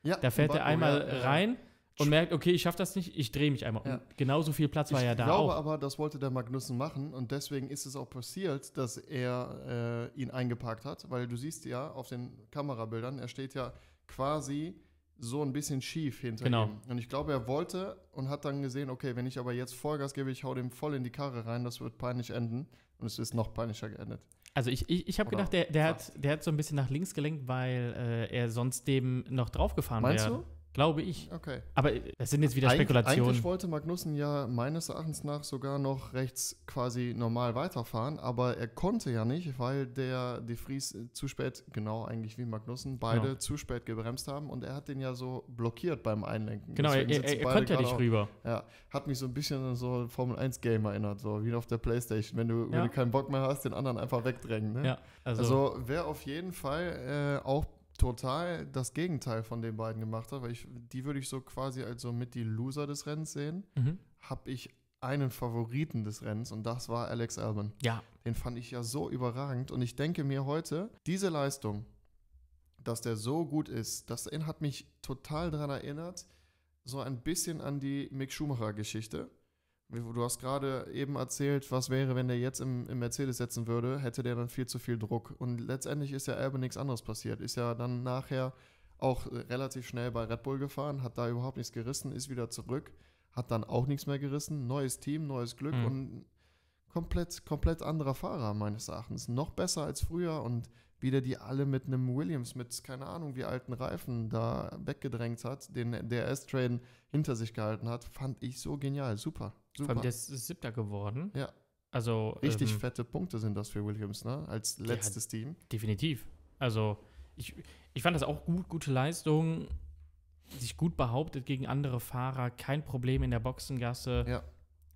Ja. Da fährt Baku, er einmal ja, rein ja. und merkt, okay, ich schaffe das nicht, ich drehe mich einmal. Ja. Und genauso viel Platz war ja da auch. Ich glaube aber, das wollte der Magnussen machen und deswegen ist es auch passiert, dass er äh, ihn eingeparkt hat, weil du siehst ja auf den Kamerabildern, er steht ja quasi so ein bisschen schief hinter Genau. ihm. Und ich glaube, er wollte und hat dann gesehen, okay, wenn ich aber jetzt Vollgas gebe, ich hau dem voll in die Karre rein, das wird peinlich enden. Und es ist noch peinlicher geendet. Also ich, ich, ich habe gedacht, der, der, fast. hat, der hat so ein bisschen nach links gelenkt, weil äh, er sonst dem noch draufgefahren wäre. Meinst du? Glaube ich. Okay. Aber äh, das sind jetzt wieder Eig Spekulationen. Eigentlich wollte Magnussen ja meines Erachtens nach sogar noch rechts quasi normal weiterfahren, aber er konnte ja nicht, weil der De Vries äh, zu spät, genau eigentlich wie Magnussen, beide Genau. zu spät gebremst haben und er hat den ja so blockiert beim Einlenken. Genau, er, er, er konnte ja nicht auch- rüber. Ja, hat mich so ein bisschen an so ein Formel 1 Game erinnert, so wie auf der Playstation, wenn du, wenn Ja. du keinen Bock mehr hast, den anderen einfach wegdrängen. Ne? Ja, also, Also, wäre auf jeden Fall äh, auch total das Gegenteil von den beiden gemacht hat, weil ich, die würde ich so quasi als so mit die Loser des Rennens sehen, mhm. habe ich einen Favoriten des Rennens und das war Alex Albon. ja, Den fand ich ja so überragend und ich denke mir heute, diese Leistung, dass der so gut ist, das hat mich total daran erinnert, so ein bisschen an die Mick Schumacher-Geschichte. Du hast gerade eben erzählt, was wäre, wenn der jetzt im, im Mercedes setzen würde, hätte der dann viel zu viel Druck. Und letztendlich ist ja Albon nichts anderes passiert. Ist ja dann nachher auch äh, relativ schnell bei Red Bull gefahren, hat da überhaupt nichts gerissen, ist wieder zurück, hat dann auch nichts mehr gerissen. Neues Team, neues Glück Mhm. und komplett, komplett anderer Fahrer meines Erachtens. Noch besser als früher und wie der die alle mit einem Williams mit, keine Ahnung, wie alten Reifen da weggedrängt hat, den der S-Train hinter sich gehalten hat, fand ich so genial. Super, vor super. allem der ist siebter geworden. Ja. Also Richtig ähm, fette Punkte sind das für Williams, ne? Als letztes Team. definitiv. Also ich, ich fand das auch gut, gute Leistung. Sich gut behauptet gegen andere Fahrer, kein Problem in der Boxengasse. Ja.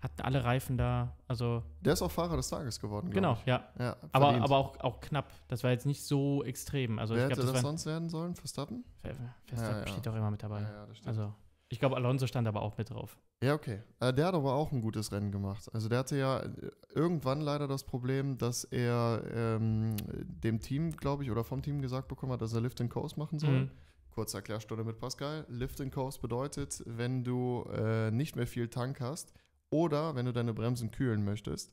Hatten alle Reifen da. Also Der ist auch Fahrer des Tages geworden, glaub genau, ich. ja. Ja, Aber, aber auch, auch knapp. Das war jetzt nicht so extrem. Also Wer ich hätte glaube, das das, sonst werden sollen? Verstappen? Ver- Verstappen Ja, ja. steht auch immer mit dabei. Ja, ja, das stimmt. Also ich glaube, Alonso stand aber auch mit drauf. Ja, okay. Äh, der hat aber auch ein gutes Rennen gemacht. Also der hatte ja äh, irgendwann leider das Problem, dass er ähm, dem Team, glaube ich, oder vom Team gesagt bekommen hat, dass er Lift and Coast machen soll. Mhm. Kurze Erklärstunde mit Pascal. Lift and Coast bedeutet, wenn du äh, nicht mehr viel Tank hast oder wenn du deine Bremsen kühlen möchtest,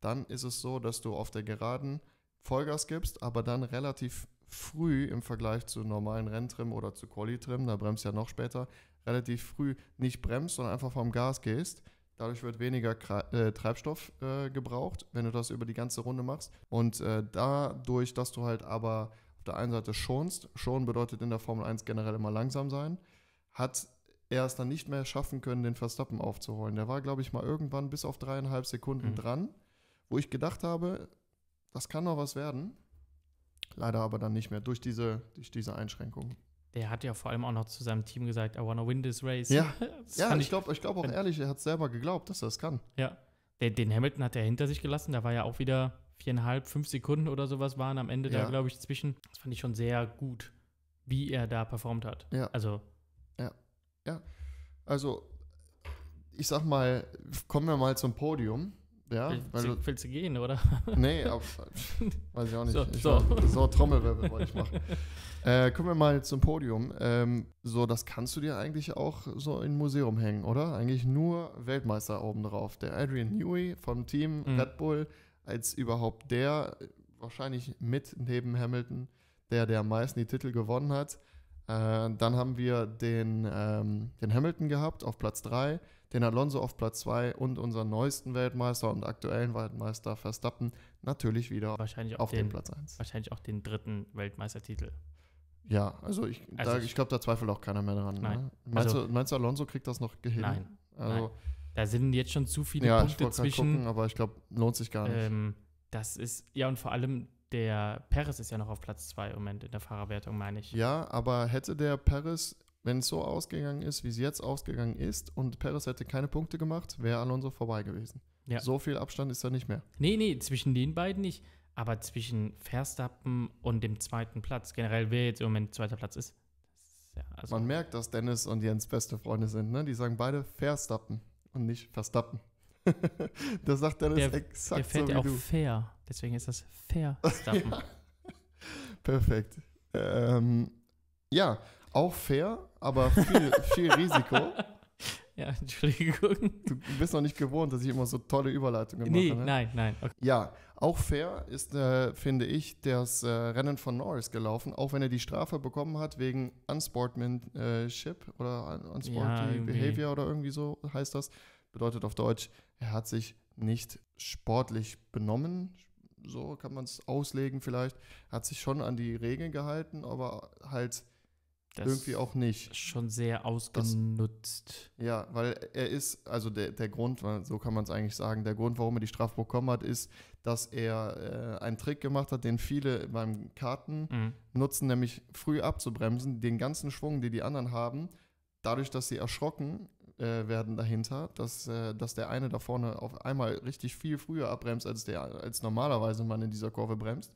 dann ist es so, dass du auf der Geraden Vollgas gibst, aber dann relativ früh im Vergleich zu normalen Renntrim oder zu Quali-Trim, da bremst ja noch später, relativ früh nicht bremst, sondern einfach vom Gas gehst. Dadurch wird weniger äh, Treibstoff äh, gebraucht, wenn du das über die ganze Runde machst. Und äh, dadurch, dass du halt aber auf der einen Seite schonst, schonen bedeutet in der Formel 1 generell immer langsam sein, hat er es dann nicht mehr schaffen können, den Verstappen aufzuholen. Der war, glaube ich, mal irgendwann bis auf dreieinhalb Sekunden Mhm. dran, wo ich gedacht habe, das kann noch was werden. Leider aber dann nicht mehr durch diese, durch diese Einschränkung. Der hat ja vor allem auch noch zu seinem Team gesagt, I wanna win this race. Ja. Ja, ich glaube ich glaub auch ehrlich, er hat selber geglaubt, dass er es kann. Ja. Den, den Hamilton hat er hinter sich gelassen. Da war ja auch wieder viereinhalb, fünf Sekunden oder sowas waren am Ende Ja. da, glaube ich, zwischen. Das fand ich schon sehr gut, wie er da performt hat. Ja. Also, Also, ich sag mal, kommen wir mal zum Podium. Ja, weil willst, du, willst du gehen, oder? nee, aber, weiß ich auch nicht. So, ich so. War, so Trommelwirbel wollte ich machen. Äh, kommen wir mal zum Podium. Ähm, so, das kannst du dir eigentlich auch so in ein Museum hängen, oder? Eigentlich nur Weltmeister oben drauf. Der Adrian Newey vom Team Mhm. Red Bull als überhaupt der, wahrscheinlich mit neben Hamilton, der der am meisten die Titel gewonnen hat. Äh, dann haben wir den, ähm, den Hamilton gehabt auf Platz 3, den Alonso auf Platz 2 und unseren neuesten Weltmeister und aktuellen Weltmeister Verstappen natürlich wieder Wahrscheinlich auf dem den, Platz 1. wahrscheinlich auch den dritten Weltmeistertitel. Ja, also ich, Also ich- ich glaube, da zweifelt auch keiner mehr dran. Nein. Ne? Meinst, Also- du, meinst du, Alonso kriegt das noch hin? Nein, Also, Da sind jetzt schon zu viele ja, ich Punkte gerade zwischen. gucken, aber ich glaube, lohnt sich gar nicht. Ähm, das ist, ja, und vor allem der Perez ist ja noch auf Platz 2 im Moment in der Fahrerwertung, meine ich. Ja, aber hätte der Paris, wenn es so ausgegangen ist, wie es jetzt ausgegangen ist, und Paris hätte keine Punkte gemacht, wäre Alonso vorbei gewesen. Ja. So viel Abstand ist da nicht mehr. Nee, nee, zwischen den beiden nicht. Aber zwischen Verstappen und dem zweiten Platz, generell wer jetzt im Moment zweiter Platz ist, ist ja, also, Man merkt, dass Dennis und Jens beste Freunde sind. Ne? Die sagen beide Verstappen und nicht Verstappen. das sagt Dennis Der- exakt der fährt so ja auch du. fair. Deswegen ist das Verstappen. Ja. Perfekt. Ähm, ja, auch fair, aber viel, viel Risiko. Ja, Entschuldigung. Du bist noch nicht gewohnt, dass ich immer so tolle Überleitungen Nee, mache. Ne? nein, nein. Okay. Ja, auch fair ist, äh, finde ich, das äh, Rennen von Norris gelaufen, auch wenn er die Strafe bekommen hat wegen Unsportsmanship oder Un- Ja, Unsporty irgendwie. Behavior oder irgendwie so heißt das. Bedeutet auf Deutsch, er hat sich nicht sportlich benommen, so kann man es auslegen vielleicht. Hat sich schon an die Regeln gehalten, aber halt Das irgendwie auch nicht. schon sehr ausgenutzt. Ja, weil er ist, also der, der Grund, so kann man es eigentlich sagen, der Grund, warum er die Strafe bekommen hat, ist, dass er äh, einen Trick gemacht hat, den viele beim Karten Mhm. nutzen, nämlich früh abzubremsen, den ganzen Schwung, den die anderen haben, dadurch, dass sie erschrocken äh, werden dahinter, dass, äh, dass der eine da vorne auf einmal richtig viel früher abbremst, als, der, als normalerweise man in dieser Kurve bremst,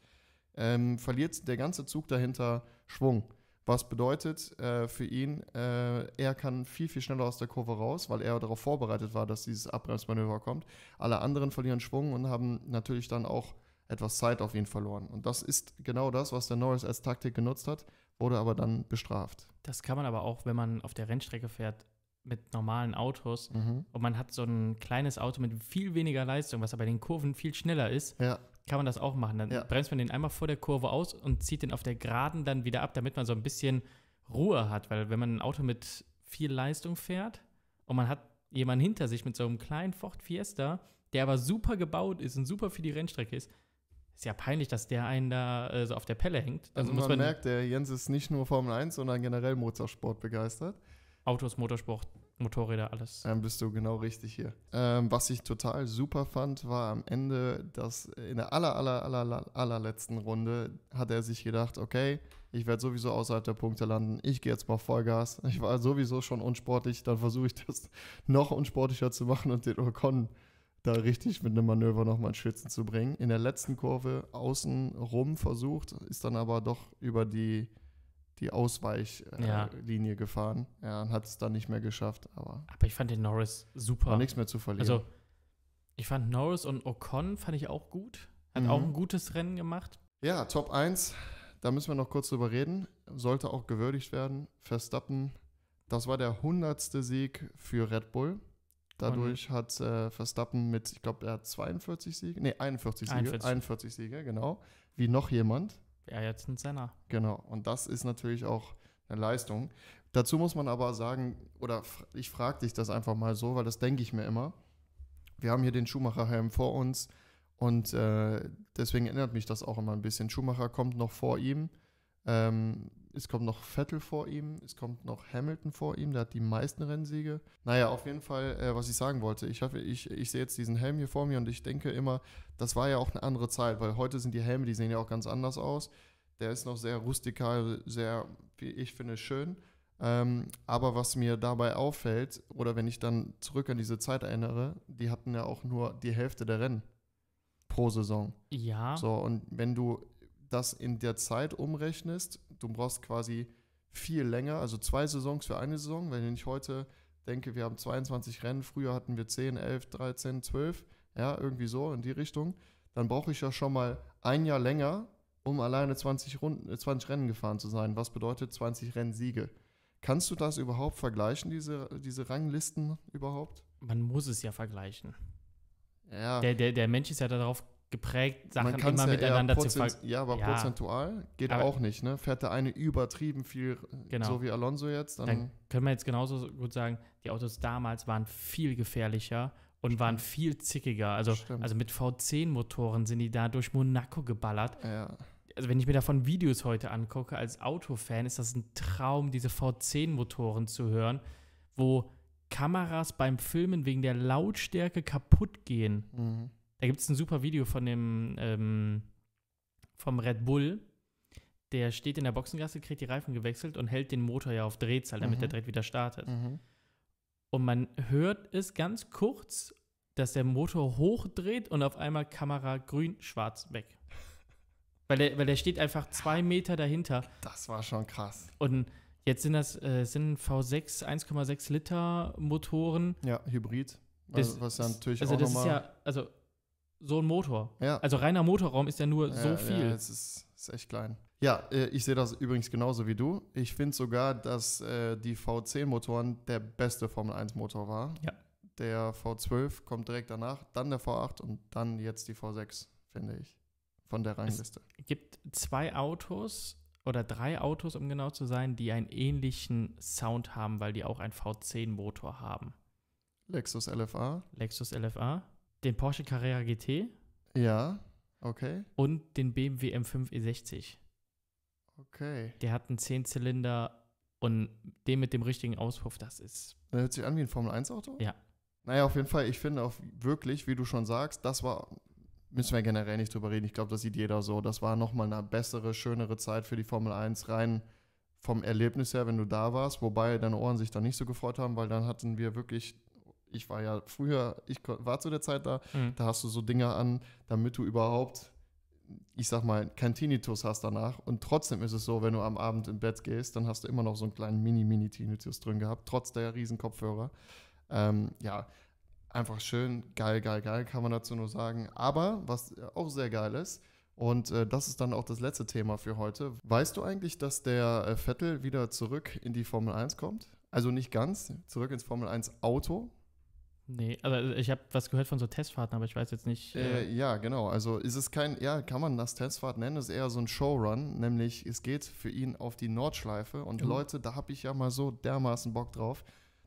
ähm, verliert der ganze Zug dahinter Schwung. Was bedeutet äh, für ihn, äh, er kann viel, viel schneller aus der Kurve raus, weil er darauf vorbereitet war, dass dieses Abbremsmanöver kommt. Alle anderen verlieren Schwung und haben natürlich dann auch etwas Zeit auf ihn verloren. Und das ist genau das, was der Norris als Taktik genutzt hat, wurde aber dann bestraft. Das kann man aber auch, wenn man auf der Rennstrecke fährt mit normalen Autos Mhm. und man hat so ein kleines Auto mit viel weniger Leistung, was aber in den Kurven viel schneller ist, Ja, kann man das auch machen. Dann Ja. bremst man den einmal vor der Kurve aus und zieht den auf der Geraden dann wieder ab, damit man so ein bisschen Ruhe hat. Weil wenn man ein Auto mit viel Leistung fährt und man hat jemanden hinter sich mit so einem kleinen Ford Fiesta, der aber super gebaut ist und super für die Rennstrecke ist, ist ja peinlich, dass der einen da äh, so auf der Pelle hängt. also man, merkt, der Jens ist nicht nur Formel 1, sondern generell Motorsport begeistert. Autos, Motorsport, Motorräder, alles. Dann bist du genau richtig hier. Ähm, was ich total super fand, war am Ende, dass in der aller, aller, aller, aller, allerletzten Runde hat er sich gedacht, okay, ich werde sowieso außerhalb der Punkte landen, ich gehe jetzt mal Vollgas. Ich war sowieso schon unsportlich, dann versuche ich das noch unsportlicher zu machen und den Ocon da richtig mit einem Manöver nochmal ins Schwitzen zu bringen. In der letzten Kurve außen rum versucht, ist dann aber doch über die, die Ausweichlinie Ja. Gefahren. Ja, und hat es dann nicht mehr geschafft, aber Aber ich fand den Norris super. war nichts mehr zu verlieren. Also, ich fand Norris und Ocon fand ich auch gut. Hat Mhm. auch ein gutes Rennen gemacht. ja, Top 1, da müssen wir noch kurz drüber reden. Sollte auch gewürdigt werden. Verstappen, das war der hundertste Sieg für Red Bull. Dadurch hat äh, Verstappen mit, ich glaube, er hat 42 Siege, nee, 41 Siege, 41. 41 Siege, genau, wie noch jemand. Ja, jetzt ein Senna. Genau, und das ist natürlich auch eine Leistung. Dazu muss man aber sagen, oder ich frage dich das einfach mal so, weil das denke ich mir immer. Wir haben hier den Schumacher-Helm vor uns und äh, deswegen erinnert mich das auch immer ein bisschen. Schumacher kommt noch vor ihm, ähm, es kommt noch Vettel vor ihm, es kommt noch Hamilton vor ihm, der hat die meisten Rennsiege. Naja, auf jeden Fall, äh, was ich sagen wollte, ich, hoffe, ich, ich sehe jetzt diesen Helm hier vor mir und ich denke immer, das war ja auch eine andere Zeit, weil heute sind die Helme, die sehen ja auch ganz anders aus. Der ist noch sehr rustikal, sehr, wie ich finde, schön. Ähm, aber was mir dabei auffällt, oder wenn ich dann zurück an diese Zeit erinnere, die hatten ja auch nur die Hälfte der Rennen pro Saison. Ja, So, und wenn du das in der Zeit umrechnest, du brauchst quasi viel länger, also zwei Saisons für eine Saison. Wenn ich heute denke, wir haben 22 Rennen, früher hatten wir 10, 11, 13, 12, ja, irgendwie so in die Richtung, dann brauche ich ja schon mal ein Jahr länger, um alleine 20, Runden, äh, 20 Rennen gefahren zu sein. Was bedeutet 20 Rennsiege? Kannst du das überhaupt vergleichen, diese, diese Ranglisten überhaupt? man muss es ja vergleichen. Ja. Der, der, der Mensch ist ja darauf geprägt, Sachen immer ja miteinander zu prozent- vergleichen. Ja, aber Ja. prozentual geht Aber- auch nicht, ne? Fährt der eine übertrieben viel, Genau. so wie Alonso jetzt, dann, Dann können wir jetzt genauso gut sagen, die Autos damals waren viel gefährlicher und waren viel zickiger. Also, Stimmt. also mit V10-Motoren sind die da durch Monaco geballert. ja, Also wenn ich mir davon Videos heute angucke, als Autofan ist das ein Traum, diese V10-Motoren zu hören, wo Kameras beim Filmen wegen der Lautstärke kaputt gehen. mhm. Da gibt es ein super Video von dem ähm, vom Red Bull. Der steht in der Boxengasse, kriegt die Reifen gewechselt und hält den Motor ja auf Drehzahl, damit Mhm. der direkt wieder startet. Mhm. Und man hört es ganz kurz, dass der Motor hochdreht und auf einmal Kamera grün, schwarz weg. Weil der, weil der steht einfach zwei Meter dahinter. Das war schon krass. Und jetzt sind das äh, sind V6 1,6 Liter Motoren. Ja, Hybrid. Das- was ja natürlich also auch das ist ja, also so ein Motor. ja, Also reiner Motorraum ist ja nur so ja, viel. Ja, es ist, ist echt klein. Ja, äh, ich sehe das übrigens genauso wie du. Ich finde sogar, dass äh, die V10-Motoren der beste Formel-1-Motor war. Ja. Der V12 kommt direkt danach, dann der V8 und dann jetzt die V6, finde ich, von der Rangliste. Es gibt zwei Autos oder drei Autos, um genau zu sein, die einen ähnlichen Sound haben, weil die auch einen V10-Motor haben. Lexus LFA. Lexus LFA, den Porsche Carrera GT. Ja, okay. Und den BMW M5 E60. Okay. Der hat einen 10-Zylinder und den mit dem richtigen Auspuff, das ist. Der hört sich an wie ein Formel-1-Auto? Ja. Naja, auf jeden Fall, ich finde auch wirklich, wie du schon sagst, das war, müssen wir generell nicht drüber reden, ich glaube, das sieht jeder so, das war nochmal eine bessere, schönere Zeit für die Formel 1, rein vom Erlebnis her, wenn du da warst, wobei deine Ohren sich da nicht so gefreut haben, weil dann hatten wir wirklich, ich war ja früher, ich war zu der Zeit da, Mhm. da hast du so Dinge an, damit du überhaupt, ich sag mal, kein Tinnitus hast danach. Und trotzdem ist es so, wenn du am Abend im Bett gehst, dann hast du immer noch so einen kleinen Mini-Mini-Tinnitus drin gehabt, trotz der riesen Kopfhörer. Ähm, ja, einfach schön, geil, geil, geil, kann man dazu nur sagen. Aber was auch sehr geil ist, und äh, das ist dann auch das letzte Thema für heute. Weißt du eigentlich, dass der äh, Vettel wieder zurück in die Formel 1 kommt? Also nicht ganz, zurück ins Formel 1 Auto, Nee, also ich habe was gehört von so Testfahrten, aber ich weiß jetzt nicht. Äh, Äh, ja, genau. Also ist es kein, ja, kann man das Testfahrt nennen, ist eher so ein Showrun, nämlich es geht für ihn auf die Nordschleife und Oh. Leute, da habe ich ja mal so dermaßen Bock drauf.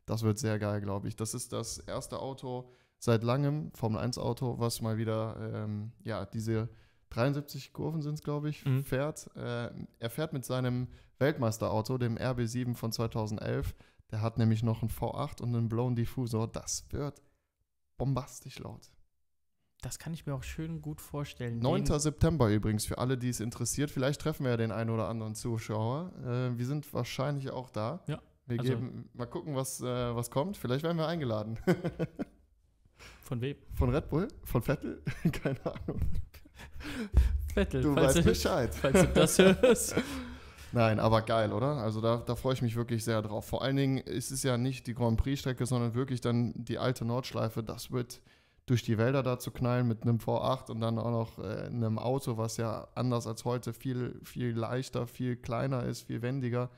Das wird sehr geil, glaube ich. Das ist das erste Auto seit langem, Formel 1 Auto, was mal wieder, ähm, ja, diese 73 Kurven sind es, glaube ich, Mhm. fährt. Äh, er fährt mit seinem Weltmeisterauto, dem RB7 von 2011. Der hat nämlich noch einen V8 und einen Blown Diffusor. Das wird bombastisch laut. das kann ich mir auch schön gut vorstellen. 9. Den- September übrigens, für alle, die es interessiert. Vielleicht treffen wir ja den einen oder anderen Zuschauer. Äh, wir sind wahrscheinlich auch da. Ja, Wir also- geben, mal gucken, was, äh, was kommt. Vielleicht werden wir eingeladen. Von wem? Von Red Bull? Von Vettel? Keine Ahnung. Vettel, Du weißt du, Bescheid. falls du das hörst. Nein, aber geil, oder? Also da, da freue ich mich wirklich sehr drauf. Vor allen Dingen ist es ja nicht die Grand Prix-Strecke, sondern wirklich dann die alte Nordschleife. Das wird durch die Wälder da zu knallen mit einem V8 und dann auch noch äh, einem Auto, was ja anders als heute viel, viel leichter, viel kleiner ist, viel wendiger.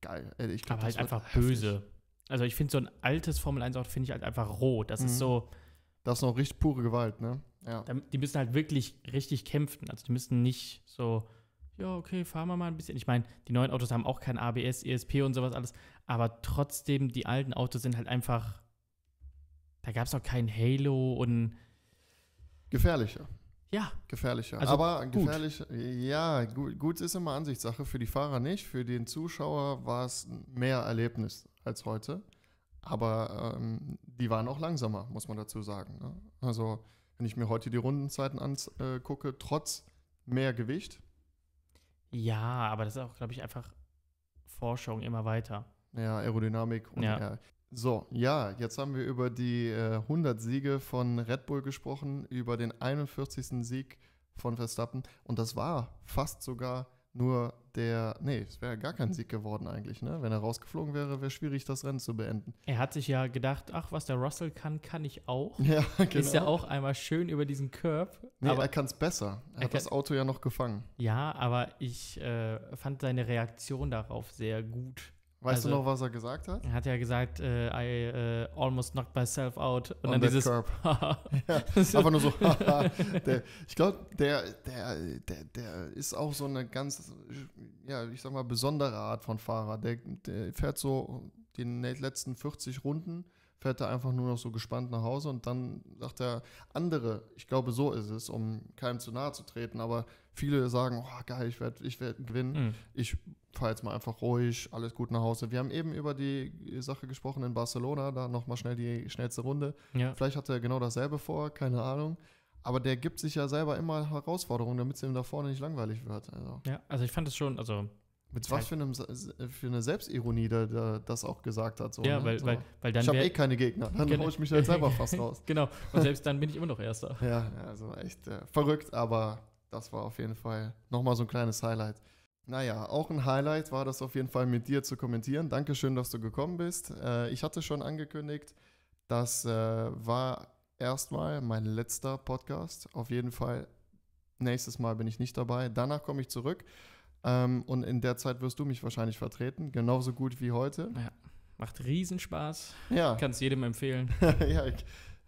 Geil. Ich glaub, aber halt einfach heftig. böse. Also ich finde so ein altes Formel 1 Auto finde ich halt einfach roh. Das Mhm. ist so, Das ist noch richtig pure Gewalt, ne? Ja. die müssen halt wirklich richtig kämpfen. Also die müssen nicht so, ja, okay, fahren wir mal ein bisschen. Ich meine, die neuen Autos haben auch kein ABS, ESP und sowas alles, aber trotzdem, die alten Autos sind halt einfach, da gab es auch kein Halo und Gefährlicher. ja, Gefährlicher. Also aber gut. gefährlich, ja, gut, gut ist immer Ansichtssache. Für die Fahrer nicht. Für den Zuschauer war es mehr Erlebnis als heute. Aber ähm, die waren auch langsamer, muss man dazu sagen. Ne? Also, wenn ich mir heute die Rundenzeiten angucke, trotz mehr Gewicht, ja, aber das ist auch, glaube ich, einfach Forschung immer weiter. ja, Aerodynamik und Ja. ja. So, ja, jetzt haben wir über die äh, 100 Siege von Red Bull gesprochen, über den 41. Sieg von Verstappen. Und das war fast sogar nur der, nee, es wäre gar kein Sieg geworden eigentlich, ne? Wenn er rausgeflogen wäre, wäre schwierig, das Rennen zu beenden. Er hat sich ja gedacht, ach, was der Russell kann, kann ich auch. Ja, genau. Ist ja auch einmal schön über diesen Curb. Nee, aber er kann es besser. Er, Er hat das Auto ja noch gefangen. Ja, aber ich äh, fand seine Reaktion darauf sehr gut. Weißt du Also- noch, was er gesagt hat? Er hat ja gesagt, äh, I äh, almost knocked myself out. Und On dann dieses. curb. So. Aber nur so, der, ich glaube, der, der, der, der ist auch so eine ganz, ja, ich sag mal, besondere Art von Fahrer. Der, der fährt so die letzten 40 Runden, fährt er einfach nur noch so gespannt nach Hause und dann sagt er andere, ich glaube, so ist es, um keinem zu nahe zu treten, aber viele sagen, oh, geil, ich werde ich werd gewinnen. Hm. Ich fahre jetzt mal einfach ruhig, alles gut nach Hause. Wir haben eben über die Sache gesprochen in Barcelona, da nochmal schnell die schnellste Runde. Ja. Vielleicht hat er genau dasselbe vor, keine Ahnung. Aber der gibt sich ja selber immer Herausforderungen, damit es ihm da vorne nicht langweilig wird. Also, ja, also ich fand es schon, also. mit was für, einem, für eine Selbstironie der, der das auch gesagt hat. So, ja, ne? weil, so. weil, weil dann ich habe eh keine Gegner, dann Genau. hau ich mich halt selber fast raus. genau. Und selbst dann bin ich immer noch Erster. Ja, ja, also echt äh, verrückt, aber das war auf jeden Fall nochmal so ein kleines Highlight. Naja, auch ein Highlight war das auf jeden Fall mit dir zu kommentieren. Dankeschön, dass du gekommen bist. Äh, ich hatte schon angekündigt, das äh, war erstmal mein letzter Podcast. Auf jeden Fall, nächstes Mal bin ich nicht dabei. Danach komme ich zurück. Ähm, und in der Zeit wirst du mich wahrscheinlich vertreten, genauso gut wie heute. Ja, macht Riesenspaß. Ja. Kannst jedem empfehlen. ja, ich,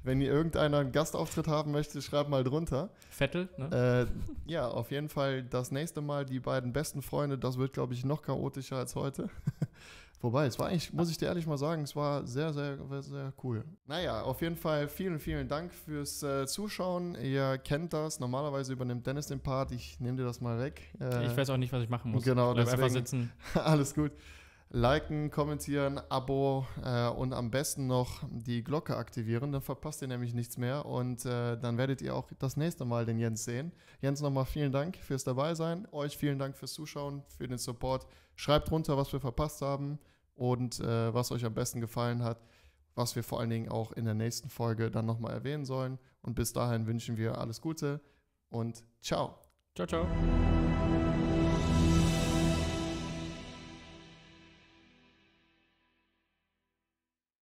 wenn ihr irgendeiner einen Gastauftritt haben möchte, schreibt mal drunter. Vettel, ne? Äh, ja, auf jeden Fall das nächste Mal die beiden besten Freunde, das wird, glaube ich, noch chaotischer als heute. Wobei, es war eigentlich, muss ich dir ehrlich mal sagen, es war sehr, sehr, sehr cool. Naja, auf jeden Fall vielen, vielen Dank fürs äh, Zuschauen. Ihr kennt das. Normalerweise übernimmt Dennis den Part. Ich nehme dir das mal weg. Äh, ich weiß auch nicht, was ich machen muss. Genau, Bleib deswegen, einfach sitzen. alles gut. Liken, kommentieren, Abo äh, und am besten noch die Glocke aktivieren, dann verpasst ihr nämlich nichts mehr und äh, dann werdet ihr auch das nächste Mal den Jens sehen. Jens, nochmal vielen Dank fürs Dabeisein, euch vielen Dank fürs Zuschauen, für den Support. Schreibt runter, was wir verpasst haben und äh, was euch am besten gefallen hat, was wir vor allen Dingen auch in der nächsten Folge dann nochmal erwähnen sollen. Und bis dahin wünschen wir alles Gute und ciao. Ciao, ciao.